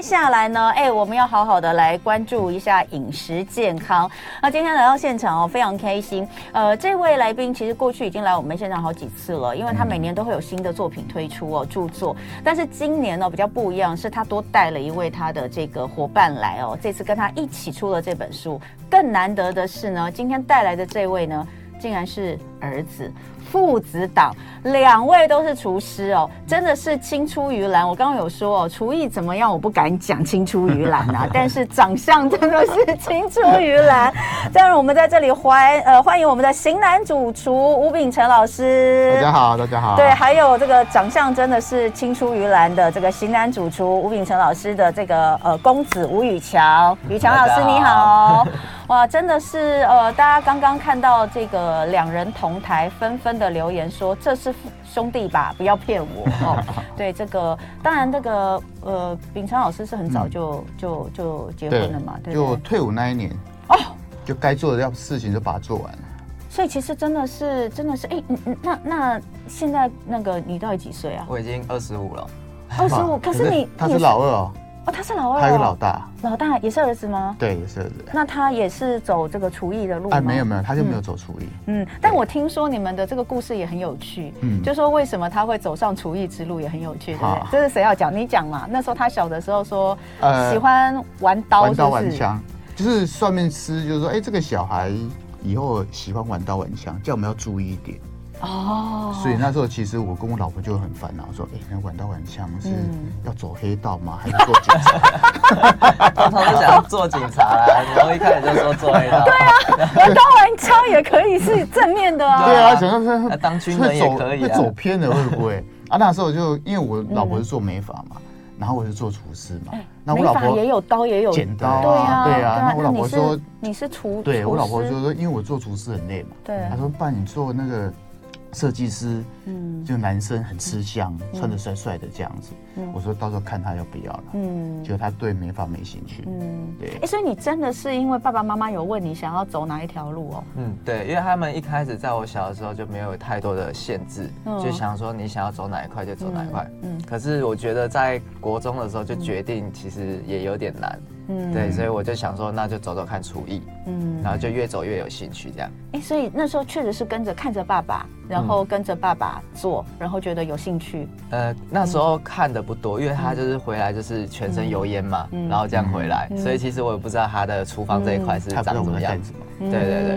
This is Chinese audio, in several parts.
接下来呢，哎，我们要好好的来关注一下饮食健康。那今天来到现场哦，非常开心。呃，这位来宾其实过去已经来我们现场好几次了，因为他每年都会有新的作品推出哦，著作。但是今年呢比较不一样，是他多带了一位他的这个伙伴来哦，这次跟他一起出了这本书。更难得的是呢，今天带来的这位呢，竟然是儿子。父子档，两位都是厨师哦，真的是青出于蓝。我刚刚有说哦，厨艺怎么样，我不敢讲青出于蓝啊，但是长相真的是青出于蓝。这样我们在这里欢呃欢迎我们的型男主厨吴秉辰老师。大家好，大家好。对，还有这个长相真的是青出于蓝的这个型男主厨吴秉辰老师的这个呃公子吴宇乔，宇乔老师你好。哇，真的是呃，大家刚刚看到这个两人同台，纷纷的留言说这是兄弟吧，不要骗我 哦。对，这个当然这个呃，秉承老师是很早就、嗯、就就结婚了嘛，对，就退伍那一年哦，就该做的要事情就把它做完了。所以其实真的是真的是哎，嗯嗯，那那现在那个你到底几岁啊？我已经二十五了，二十五，可是你 他是老二哦。哦，他是老二，他有老大，老大也是儿子吗？对，也是儿子。那他也是走这个厨艺的路吗？哎，没有没有，他就没有走厨艺。嗯，但我听说你们的这个故事也很有趣，嗯，就说为什么他会走上厨艺之路也很有趣，对不对？这是谁要讲？你讲嘛。那时候他小的时候说，喜欢玩刀，玩刀玩枪，就是算命师就是说，哎，这个小孩以后喜欢玩刀玩枪，叫我们要注意一点。哦，所以那时候其实我跟我老婆就很烦恼，说：“哎，那玩刀玩枪是要走黑道吗？还是做警察？” 他们想做警察啦，然后一开始就说做黑道。对啊，玩刀玩枪也可以是正面的啊。对啊，想说是当军人也可以，会走偏了会不会？啊，那时候就因为我老婆是做美发嘛，然后我是做厨师嘛。那我老婆也有刀也有剪刀啊，对啊。那我老婆说你是厨，对我老婆就说，因为我做厨师很累嘛。对，她说爸，你做那个。设计师，嗯，就男生很吃香，嗯、穿的帅帅的这样子。嗯、我说到时候看他要不要了。嗯，结果他对美发没兴趣。嗯，对。哎，所以你真的是因为爸爸妈妈有问你想要走哪一条路哦？嗯，对，因为他们一开始在我小的时候就没有太多的限制，嗯、就想说你想要走哪一块就走哪一块。嗯，嗯，可是我觉得在国中的时候就决定，其实也有点难。嗯，对，所以我就想说，那就走走看厨艺，嗯，然后就越走越有兴趣，这样。哎，所以那时候确实是跟着看着爸爸，然后跟着爸爸做，然后觉得有兴趣。呃，那时候看的不多，因为他就是回来就是全身油烟嘛，然后这样回来，所以其实我也不知道他的厨房这一块是长什么样子。对对对，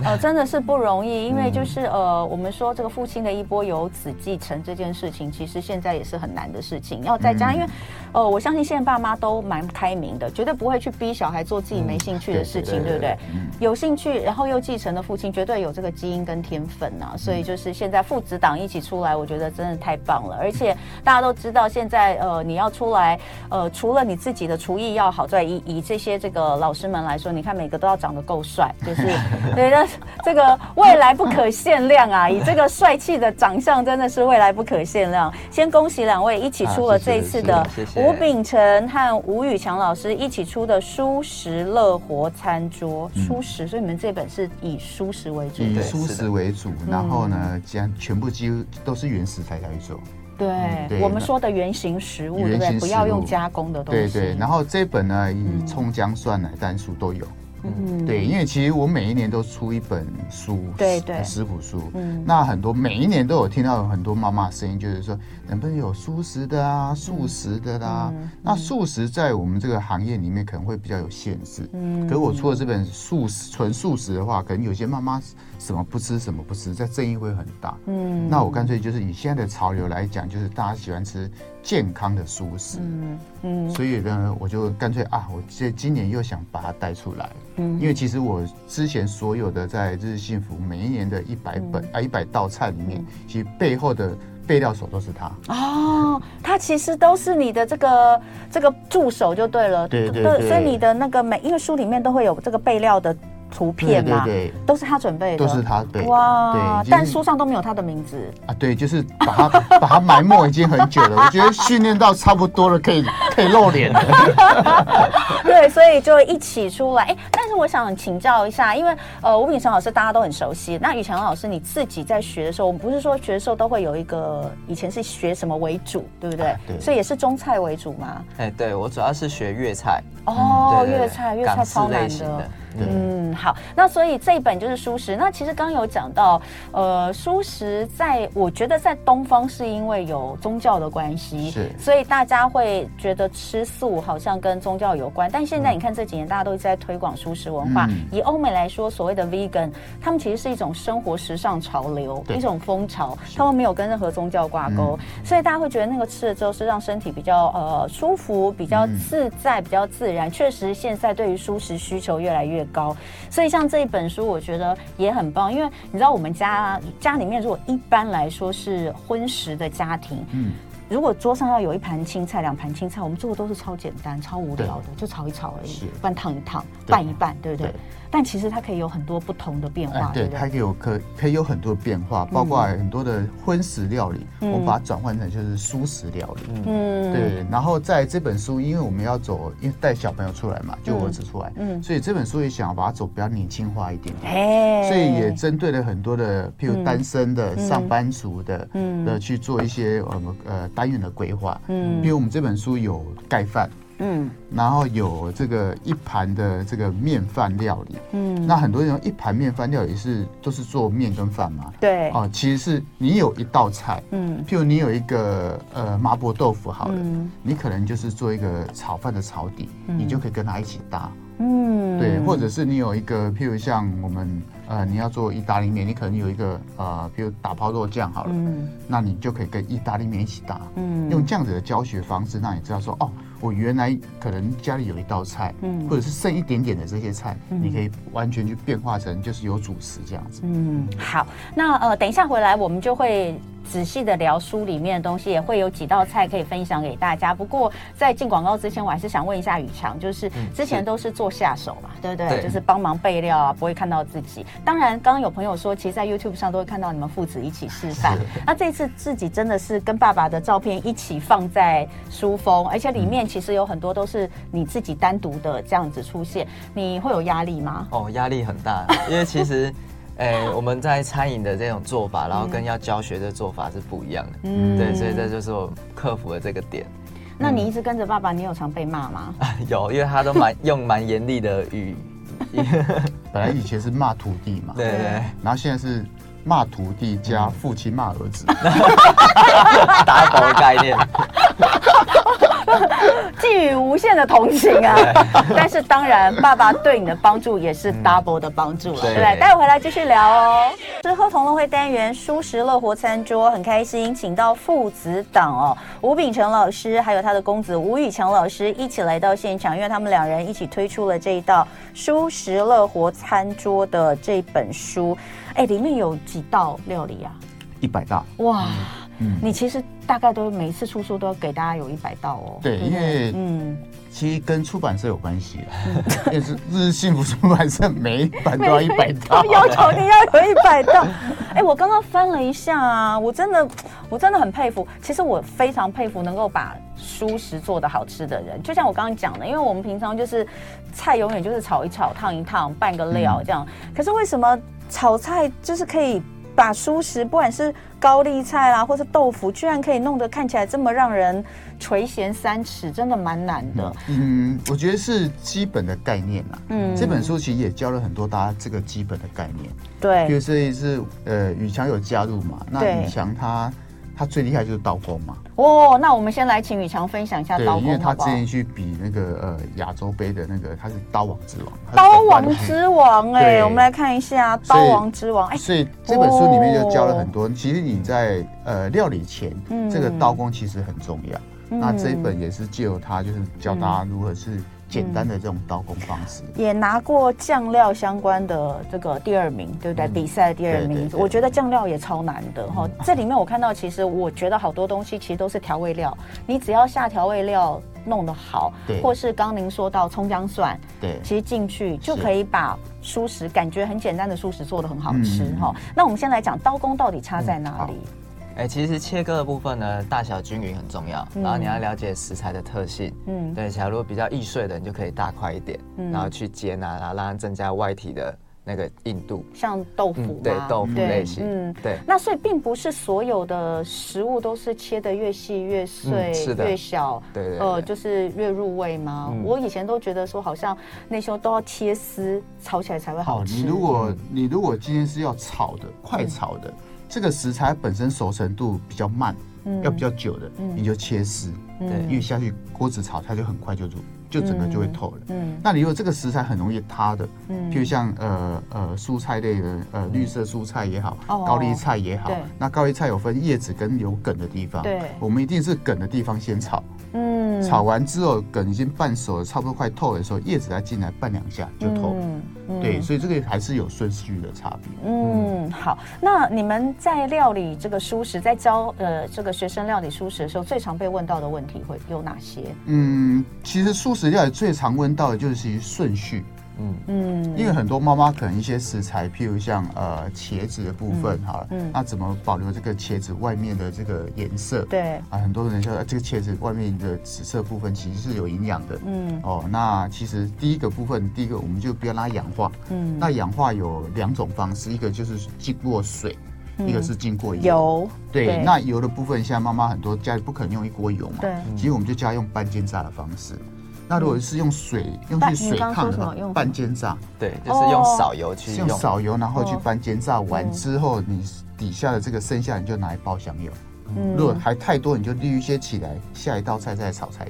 嗯，呃，真的是不容易，因为就是呃，我们说这个父亲的一波由子继承这件事情，其实现在也是很难的事情。要在家，因为呃，我相信现在爸妈都蛮开明的，绝对不会去逼小孩做自己没兴趣的事情，对不对？有兴趣，然后又继承的父亲，绝对有这个基因跟天分呐。所以就是现在父子档一起出来，我觉得真的太棒了。而且大家都知道，现在呃，你要出来，呃，除了你自己的厨艺要好，在以以这些这个老师们来说，你看每个都要长得够。帅就是，对那，这个未来不可限量啊！以这个帅气的长相，真的是未来不可限量。先恭喜两位一起出了这一次的吴秉辰和吴宇强老师一起出的舒食乐活餐桌，舒食，所以你们这本是以舒食为主，以舒食为主，然后呢，将全部几乎都是原食材来做。对，我们说的原型食物，对不对？不要用加工的东西。对对，然后这本呢，以葱姜蒜奶蛋素都有。嗯，对，因为其实我每一年都出一本书，对对，食谱书。嗯，那很多每一年都有听到有很多妈妈声音，就是说能不能有素食的啊，素食的啦、啊。嗯、那素食在我们这个行业里面可能会比较有限制。嗯，可是我出了这本素食纯素食的话，可能有些妈妈什么不吃什么不吃，在争议会很大。嗯，那我干脆就是以现在的潮流来讲，就是大家喜欢吃健康的素食。嗯嗯，所以呢，我就干脆啊，我这今年又想把它带出来。嗯，因为其实我之前所有的在日日幸福每一年的一百本啊一百道菜里面，其实背后的备料手都是他。哦，他其实都是你的这个这个助手就对了。对对对。所以你的那个每因为书里面都会有这个备料的图片嘛，对对对，都是他准备的，都是他对。哇，对，但书上都没有他的名字啊。对，就是把他把他埋没已经很久了。我觉得训练到差不多了，可以 可以露脸了。对，所以就一起出来。哎，但是我想请教一下，因为呃，吴炳成老师大家都很熟悉。那宇强老师你自己在学的时候，我们不是说学的时候都会有一个以前是学什么为主，对不对？啊、对。所以也是中菜为主吗？哎，对，我主要是学粤菜。哦，粤菜，粤菜超难的。嗯，好，那所以这一本就是蔬食。那其实刚刚有讲到，呃，蔬食在我觉得在东方是因为有宗教的关系，是，所以大家会觉得吃素好像跟宗教有关。但现在你看这几年大家都一直在推广蔬食文化。嗯、以欧美来说，所谓的 vegan，他们其实是一种生活时尚潮流，一种风潮，他们没有跟任何宗教挂钩，嗯、所以大家会觉得那个吃了之后是让身体比较呃舒服、比较自在、比较自然。确实，现在对于蔬食需求越来越高，所以像这一本书，我觉得也很棒。因为你知道，我们家家里面如果一般来说是荤食的家庭，嗯，如果桌上要有一盘青菜、两盘青菜，我们做的都是超简单、超无聊的，就炒一炒而已，不然烫一烫、拌一拌，对不对？但其实它可以有很多不同的变化，对，它可以有可可以有很多变化，包括很多的荤食料理，我们把它转换成就是素食料理，嗯，对。然后在这本书，因为我们要走，因为带小朋友出来嘛，就我儿子出来，嗯，所以这本书也想要把它走比较年轻化一点，哎，所以也针对了很多的，譬如单身的、上班族的，嗯，的去做一些呃呃单元的规划，嗯，比如我们这本书有盖饭。嗯，然后有这个一盘的这个面饭料理，嗯，那很多人用一盘面饭料理是都是做面跟饭嘛，对，哦，其实是你有一道菜，嗯，譬如你有一个呃麻婆豆腐好了，嗯，你可能就是做一个炒饭的炒底，嗯，你就可以跟它一起搭，嗯，对，或者是你有一个譬如像我们呃你要做意大利面，你可能有一个呃譬如打泡肉酱好了，嗯，那你就可以跟意大利面一起搭，嗯，用这样子的教学方式让你知道说哦。我原来可能家里有一道菜，嗯，或者是剩一点点的这些菜，嗯，你可以完全去变化成就是有主食这样子。嗯，好，那呃，等一下回来我们就会。仔细的聊书里面的东西，也会有几道菜可以分享给大家。不过在进广告之前，我还是想问一下宇强，就是之前都是做下手嘛，嗯、对不对？对，就是帮忙备料啊，不会看到自己。当然，刚刚有朋友说，其实，在 YouTube 上都会看到你们父子一起示范。那这次自己真的是跟爸爸的照片一起放在书封，而且里面其实有很多都是你自己单独的这样子出现，你会有压力吗？哦，压力很大，因为其实。哎、欸，我们在餐饮的这种做法，然后跟要教学的做法是不一样的。嗯，对，所以这就是我克服了这个点。那你一直跟着爸爸，你有常被骂吗？有，因为他都蛮用蛮严厉的语。本来以前是骂徒弟嘛，对对，然后现在是骂徒弟加父亲骂儿子，打狗的概念。寄予无限的同情啊！但是当然，爸爸对你的帮助也是 double 的帮助了，对不对？待会回来继续聊哦。吃喝同乐会单元，舒食乐活餐桌，很开心，请到父子档哦，吴秉成老师还有他的公子吴宇强老师一起来到现场，因为他们两人一起推出了这一道舒食乐活餐桌的这本书。哎，里面有几道料理啊？一百道。哇！嗯，你其实大概都每一次出书都要给大家有一百道哦。对，因为嗯，其实跟出版社有关系啊。也是日日幸福出版社每一版都要一百道，要求你要有一百道。哎，我刚刚翻了一下啊，我真的我真的很佩服。其实我非常佩服能够把蔬食做的好吃的人。就像我刚刚讲的，因为我们平常就是菜永远就是炒一炒、烫一烫、拌个料这样。可是为什么炒菜就是可以？把蔬食，不管是高丽菜啦，或是豆腐，居然可以弄得看起来这么让人垂涎三尺，真的蛮难的。嗯，我觉得是基本的概念啦。嗯，这本书其实也教了很多大家这个基本的概念。对，比如这一次，呃，宇强有加入嘛？那宇强他。他最厉害就是刀工嘛。哦，那我们先来请宇强分享一下刀工。因为他之前去比那个呃亚洲杯的那个，他是刀王之王。刀王之王哎、欸，我们来看一下刀王之王。哎，所以这本书里面就教了很多。哦、其实你在呃料理前，嗯、这个刀工其实很重要。嗯、那这一本也是借由他，就是教大家如何是简单的这种刀工方式，也拿过酱料相关的这个第二名，对不对？嗯、比赛的第二名，我觉得酱料也超难的哈。嗯、这里面我看到，其实我觉得好多东西其实都是调味料，你只要下调味料弄得好，对，或是刚您说到葱姜蒜，对，其实进去就可以把蔬食感觉很简单的蔬食做的很好吃哈。嗯、那我们先来讲刀工到底差在哪里？嗯哎、欸，其实切割的部分呢，大小均匀很重要。嗯、然后你要了解食材的特性。嗯，对，假如比较易碎的，你就可以大块一点，嗯、然后去煎啊，然后让它增加外体的那个硬度。像豆腐、嗯，对，豆腐类型。嗯，对。那所以并不是所有的食物都是切得越细越碎，嗯、越小，对，对对。呃，就是越入味吗？嗯、我以前都觉得说，好像那些都要切丝，炒起来才会好吃。好，你如果你如果今天是要炒的，快炒的。嗯这个食材本身熟成度比较慢，嗯、要比较久的，嗯、你就切丝，对、嗯，因为下去锅子炒，它就很快就煮，就整个就会透了。嗯，那你如果这个食材很容易塌的，嗯，譬如像呃呃蔬菜类的，呃绿色蔬菜也好，哦、高丽菜也好，哦、那高丽菜有分叶子跟有梗的地方，对，我们一定是梗的地方先炒。嗯，炒完之后，梗已经半熟了，差不多快透的时候，叶子再进来拌两下就透。嗯嗯、对，所以这个还是有顺序的差别。嗯，好，那你们在料理这个蔬食，在教呃这个学生料理蔬食的时候，最常被问到的问题会有哪些？嗯，其实素食料理最常问到的就是顺序。嗯嗯，因为很多妈妈可能一些食材，譬如像呃茄子的部分哈，嗯，那怎么保留这个茄子外面的这个颜色？对啊，很多人说这个茄子外面的紫色部分其实是有营养的。嗯哦，那其实第一个部分，第一个我们就不要让它氧化。嗯，那氧化有两种方式，一个就是经过水，一个是经过油。对，那油的部分，现在妈妈很多家里不可能用一锅油嘛。对，其实我们就家用半煎炸的方式。那如果是用水，用去水烫的话，半煎炸，对，就是用少油去用少油，然后去半煎炸完之后，你底下的这个剩下你就拿来爆香油。如果还太多，你就滤一些起来，下一道菜再炒才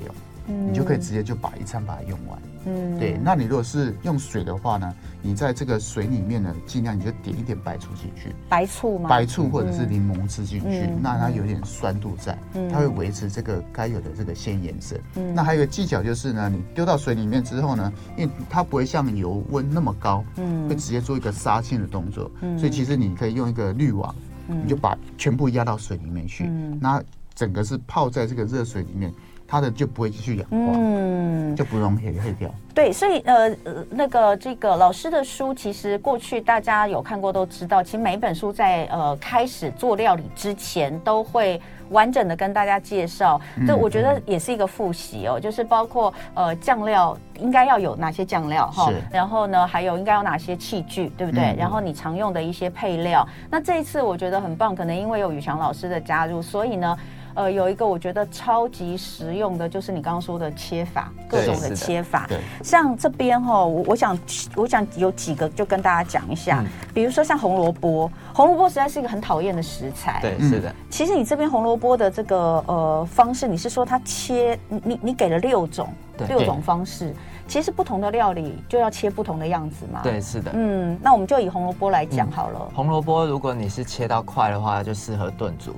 有。你就可以直接就把一餐把它用完。嗯，对。那你如果是用水的话呢，你在这个水里面呢，尽量你就点一点白醋进去。白醋吗？白醋或者是柠檬汁进去，那它有点酸度在，它会维持这个该有的这个鲜颜色。嗯。那还有一个技巧就是呢，你丢到水里面之后呢，因为它不会像油温那么高，嗯，会直接做一个杀青的动作。嗯。所以其实你可以用一个滤网，你就把全部压到水里面去，嗯，那整个是泡在这个热水里面。它的就不会继续氧化，嗯，就不容易黑掉。对，所以呃，那个这个老师的书，其实过去大家有看过都知道，其实每一本书在呃开始做料理之前，都会完整的跟大家介绍。这我觉得也是一个复习哦，就是包括呃酱料应该要有哪些酱料哈，然后呢还有应该有哪些器具，对不对？嗯、然后你常用的一些配料。那这一次我觉得很棒，可能因为有宇翔老师的加入，所以呢。呃，有一个我觉得超级实用的，就是你刚刚说的切法，各种的切法。对，像这边哈，我我想我想有几个就跟大家讲一下，比如说像红萝卜，红萝卜实在是一个很讨厌的食材。对，是的。其实你这边红萝卜的这个呃方式，你是说它切，你你给了六种，六种方式，其实不同的料理就要切不同的样子嘛。对，是的。嗯，那我们就以红萝卜来讲好了。红萝卜如果你是切到块的话，就适合炖煮。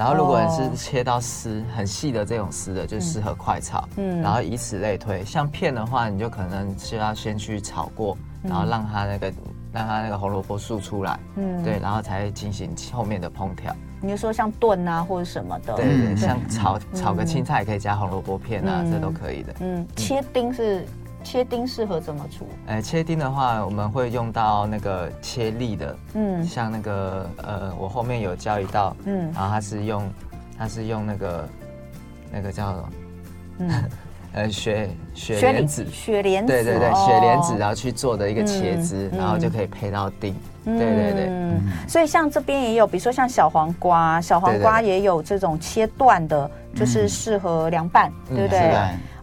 然后，如果你是切到丝很细的这种丝的，就适合快炒。嗯，然后以此类推。像片的话，你就可能需要先去炒过，然后让它那个让它那个红萝卜素出来。嗯，对，然后才进行后面的烹调。你就说像炖啊或者什么的，对对，像炒炒个青菜也可以加红萝卜片啊，这都可以的。嗯，切丁是。切丁适合怎么煮？哎、欸，切丁的话，我们会用到那个切粒的，嗯，像那个呃，我后面有教一道，嗯，然后它是用，它是用那个那个叫，嗯，呃，雪雪莲子，雪莲子，对对对，雪莲子，然后去做的一个茄子，嗯、然后就可以配到丁，嗯、对对对，嗯，所以像这边也有，比如说像小黄瓜，小黄瓜也有这种切断的，就是适合凉拌，嗯、对不对？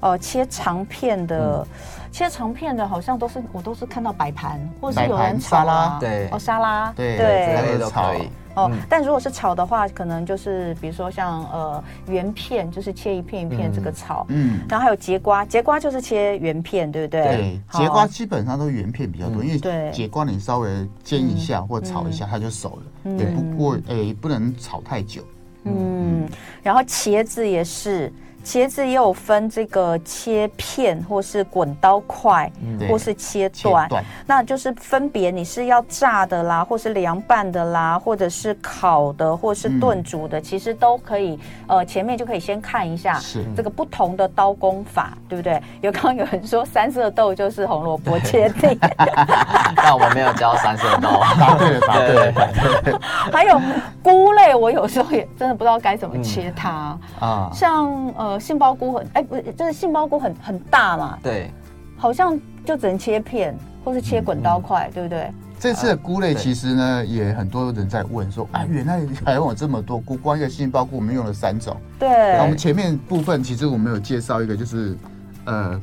哦、呃，切长片的，嗯、切长片的，好像都是我都是看到摆盘，或者是有人炒啊，对，哦沙拉，对对，这些都可以。哦，嗯、但如果是炒的话，可能就是比如说像呃圆片，就是切一片一片这个炒，嗯，然后还有节瓜，节瓜就是切圆片，对不对？对，节瓜基本上都圆片比较多，嗯、因为节瓜你稍微煎一下或炒一下它就熟了，也、嗯、不过诶不能炒太久，嗯，然后茄子也是。茄子也有分这个切片，或是滚刀块，嗯、或是切断，断那就是分别你是要炸的啦，或是凉拌的啦，或者是烤的，或是炖煮的，嗯、其实都可以。呃，前面就可以先看一下这个不同的刀工法，是对不对？有刚刚有人说三色豆就是红萝卜切片，但我们没有教三色豆，答对了，答对了，对。还有菇类，我有时候也真的不知道该怎么切它啊。嗯、像呃杏鲍菇很哎，不是，就是杏鲍菇很很大嘛，对，好像就只能切片或是切滚刀块，嗯、对不对？这次的菇类其实呢，呃、也很多人在问说啊，原来台湾有这么多菇，光一个杏鲍菇我们用了三种。对。然后我们前面部分其实我们有介绍一个，就是呃，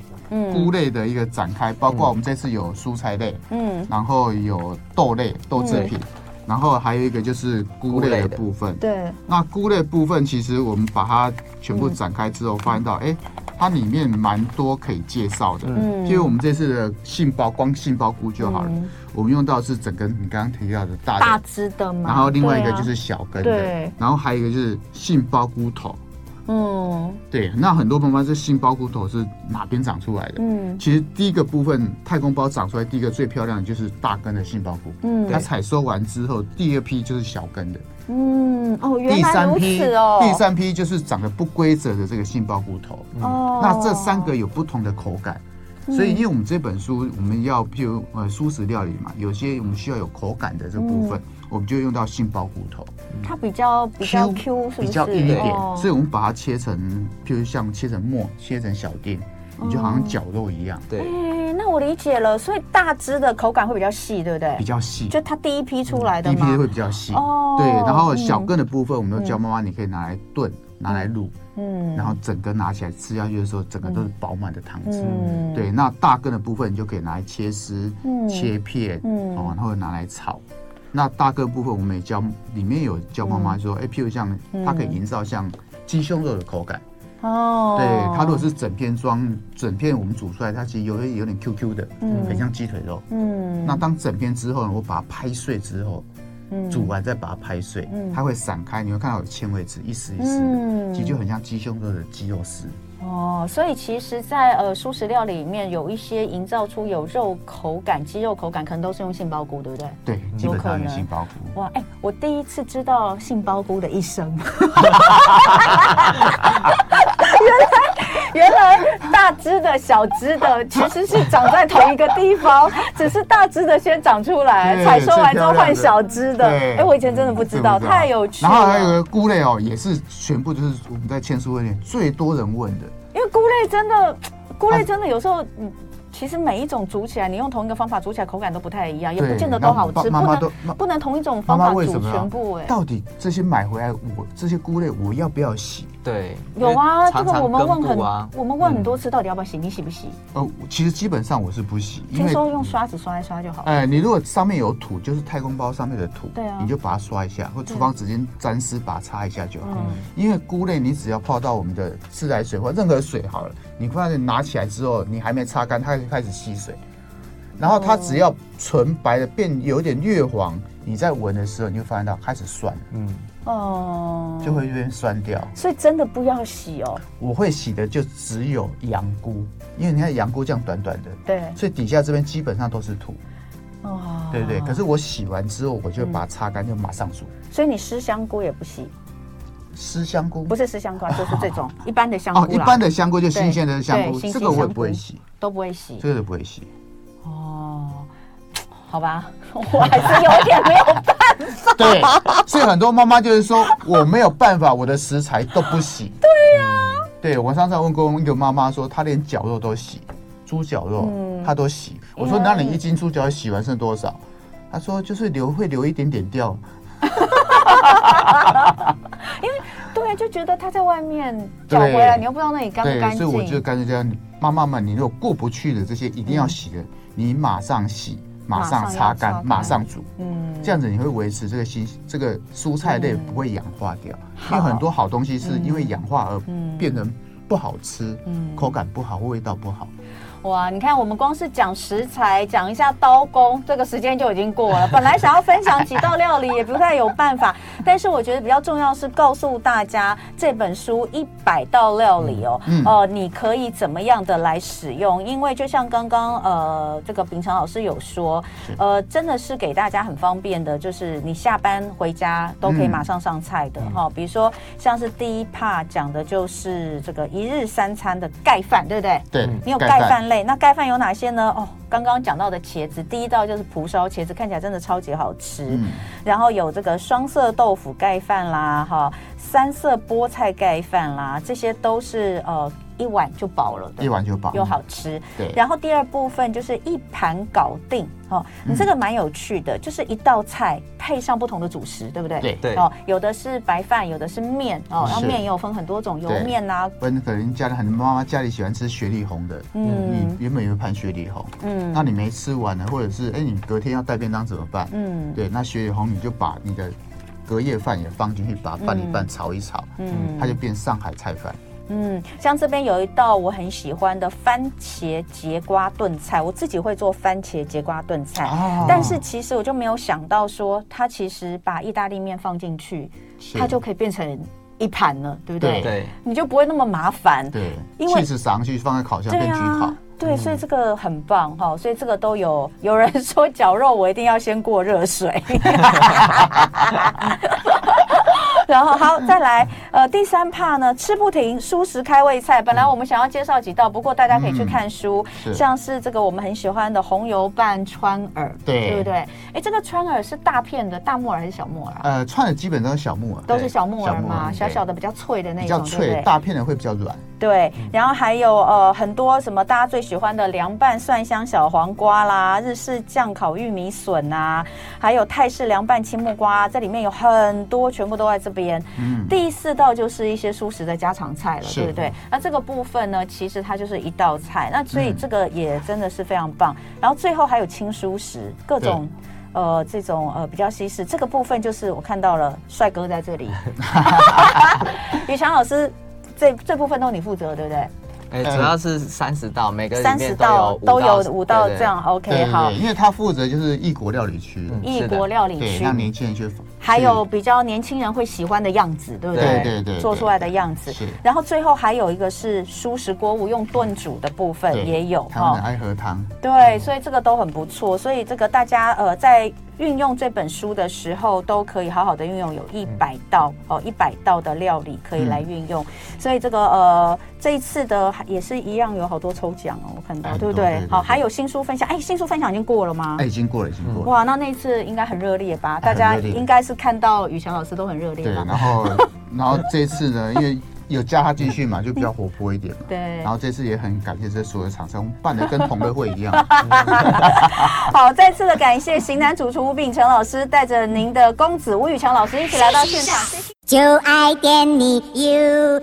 菇类的一个展开，嗯、包括我们这次有蔬菜类，嗯，然后有豆类豆制品，嗯、然后还有一个就是菇类的部分。对。那菇类部分其实我们把它全部展开之后，发现到哎。它里面蛮多可以介绍的，嗯，因为我们这次的杏鲍光杏鲍菇就好了，嗯、我们用到是整根你刚刚提到的大大枝的嘛，然后另外一个就是小根的，对，然后还有一个就是杏鲍菇头，嗯，对，那很多朋友问这杏鲍菇头是哪边长出来的？嗯，其实第一个部分太空包长出来第一个最漂亮的就是大根的杏鲍菇，嗯，它采收完之后第二批就是小根的。嗯哦，原来如此哦。第三批就是长得不规则的这个杏鲍菇头。哦，那这三个有不同的口感，所以因为我们这本书我们要譬如呃蔬食料理嘛，有些我们需要有口感的这部分，我们就用到杏鲍骨头。它比较比较 Q，比较硬一点，所以我们把它切成譬如像切成末，切成小丁，你就好像绞肉一样。对。那我理解了，所以大只的口感会比较细，对不对？比较细，就它第一批出来的，第一批会比较细。哦，对，然后小根的部分，我们都教妈妈，你可以拿来炖，拿来卤，嗯，然后整根拿起来吃下去的时候，整个都是饱满的汤汁。嗯，对，那大根的部分，你就可以拿来切丝、切片，嗯，然后拿来炒。那大个部分，我们也教，里面有教妈妈说，哎，譬如像它可以营造像鸡胸肉的口感。哦，对，它如果是整片装，整片我们煮出来，它其实有有点 Q Q 的，嗯，很像鸡腿肉，嗯。那当整片之后呢，我把它拍碎之后，嗯，煮完再把它拍碎，嗯，它会散开，你会看到有纤维质，一丝一丝的，嗯，其实就很像鸡胸肉的鸡肉丝。哦，所以其实在，在呃素食料里面有一些营造出有肉口感、鸡肉口感，可能都是用杏鲍菇，对不对？对，基本上用杏鲍菇。哇，哎、欸，我第一次知道杏鲍菇的一生。大只的小只的 其实是长在同一个地方，只是大只的先长出来，采收完之后换小只的。哎、欸，我以前真的不知道，知道太有趣了。然后还有个菇类哦，也是全部就是我们在签书里面最多人问的，因为菇类真的，菇类真的有时候嗯。其实每一种煮起来，你用同一个方法煮起来，口感都不太一样，也不见得都好吃。妈妈都不能不能同一种方法煮全部哎。到底这些买回来，我这些菇类我要不要洗？对，有啊，这个我们问很，我们问很多次，到底要不要洗？你洗不洗？呃，其实基本上我是不洗，听说用刷子刷一刷就好。哎，你如果上面有土，就是太空包上面的土，对啊，你就把它刷一下，或厨房纸巾沾湿把它擦一下就好。因为菇类你只要泡到我们的自来水或任何水好了，你发现拿起来之后，你还没擦干，它就开始吸水。然后它只要纯白的变有点略黄，你在闻的时候，你就发现到开始酸，嗯，哦，就会有点酸掉。所以真的不要洗哦。我会洗的就只有羊菇，因为你看羊菇这样短短的，对，所以底下这边基本上都是土，哦，对对。可是我洗完之后，我就把它擦干，就马上煮。所以你湿香菇也不洗？湿香菇不是湿香菇，就是这种 一般的香菇。哦，一般的香菇就新鲜的香菇，这个我也不会洗，都不会洗，这个都不会洗。好吧，我还是有点没有办法。对，所以很多妈妈就是说我没有办法，我的食材都不洗。对呀、啊，对我上次问过一个妈妈说，她连绞肉都洗，猪绞肉她都洗。我说那你一斤猪脚洗完剩多少？她说就是留会留一点点掉。因为对，就觉得他在外面找回来，你又不知道那里干不干净。所以我就干脆这样，妈妈们，你如果过不去的这些一定要洗的，你马上洗。马上擦干，马上煮，嗯，这样子你会维持这个新这个蔬菜类不会氧化掉，因为很多好东西是因为氧化而变成不好吃，嗯，口感不好，味道不好。哇，你看我们光是讲食材，讲一下刀工，这个时间就已经过了。本来想要分享几道料理，也不太有办法。但是我觉得比较重要是告诉大家这本书一百道料理哦，嗯、呃，你可以怎么样的来使用？因为就像刚刚呃这个秉承老师有说，呃，真的是给大家很方便的，就是你下班回家都可以马上上菜的哈、嗯。比如说像是第一 part 讲的就是这个一日三餐的盖饭，对不对？对，你有盖饭类。那盖饭有哪些呢？哦，刚刚讲到的茄子，第一道就是蒲烧茄子，看起来真的超级好吃。嗯、然后有这个双色豆腐盖饭啦，哈，三色菠菜盖饭啦，这些都是呃。一碗就饱了，一碗就饱，又好吃。对，然后第二部分就是一盘搞定哦。你这个蛮有趣的，就是一道菜配上不同的主食，对不对？对对。哦，有的是白饭，有的是面哦。然后面也有分很多种，油面呐。分可能家里很多妈妈家里喜欢吃雪里红的，嗯，你原本有一盘雪里红，嗯，那你没吃完呢，或者是哎，你隔天要带便当怎么办？嗯，对，那雪里红你就把你的隔夜饭也放进去，把饭里饭炒一炒，嗯，它就变上海菜饭。嗯，像这边有一道我很喜欢的番茄节瓜炖菜，我自己会做番茄节瓜炖菜，哦，但是其实我就没有想到说，它其实把意大利面放进去，它就可以变成一盘了，对不对？对，你就不会那么麻烦。对，因为起司上去放在烤箱边焗烤。对，所以这个很棒哈，所以这个都有有人说绞肉，我一定要先过热水。然后好，再来，呃，第三 part 呢，吃不停，蔬食开胃菜。本来我们想要介绍几道，不过大家可以去看书，嗯、像是这个我们很喜欢的红油拌川耳，对，对不对？哎，这个川耳是大片的大木耳还是小木耳？呃，川耳基本都是小木耳，都是小木耳嘛，小小的比较脆的那种，比较脆，大片的会比较软。对，然后还有呃很多什么大家最喜欢的凉拌蒜香小黄瓜啦，日式酱烤玉米笋啊，还有泰式凉拌青木瓜，这里面有很多，全部都在这边。嗯，第四道就是一些蔬食的家常菜了，对不对？那这个部分呢，其实它就是一道菜，那所以这个也真的是非常棒。嗯、然后最后还有轻蔬食，各种呃这种呃比较西式，这个部分就是我看到了帅哥在这里，宇强老师。这这部分都你负责，对不对？哎，主要是三十道，每个三十道都有五道这样，OK，好。因为他负责就是异国料理区，异国料理区让年轻人去，还有比较年轻人会喜欢的样子，对不对？对对，做出来的样子。然后最后还有一个是蔬食锅物用炖煮的部分也有，他们爱喝汤。对，所以这个都很不错。所以这个大家呃在。运用这本书的时候，都可以好好的运用，有一百道哦，一百道的料理可以来运用。所以这个呃，这一次的也是一样，有好多抽奖哦，我看到对不对？好，还有新书分享，哎，新书分享已经过了吗？哎，已经过了，已经过了。哇，那那一次应该很热烈吧？大家应该是看到宇强老师都很热烈。对，然后 然后这次呢，因为。有加他进去嘛，就比较活泼一点嘛。对。然后这次也很感谢这所有厂商办的跟同乐会一样。好，再次的感谢型男主厨吴秉承老师带着您的公子吴宇强老师一起来到现场。就爱点你 UFO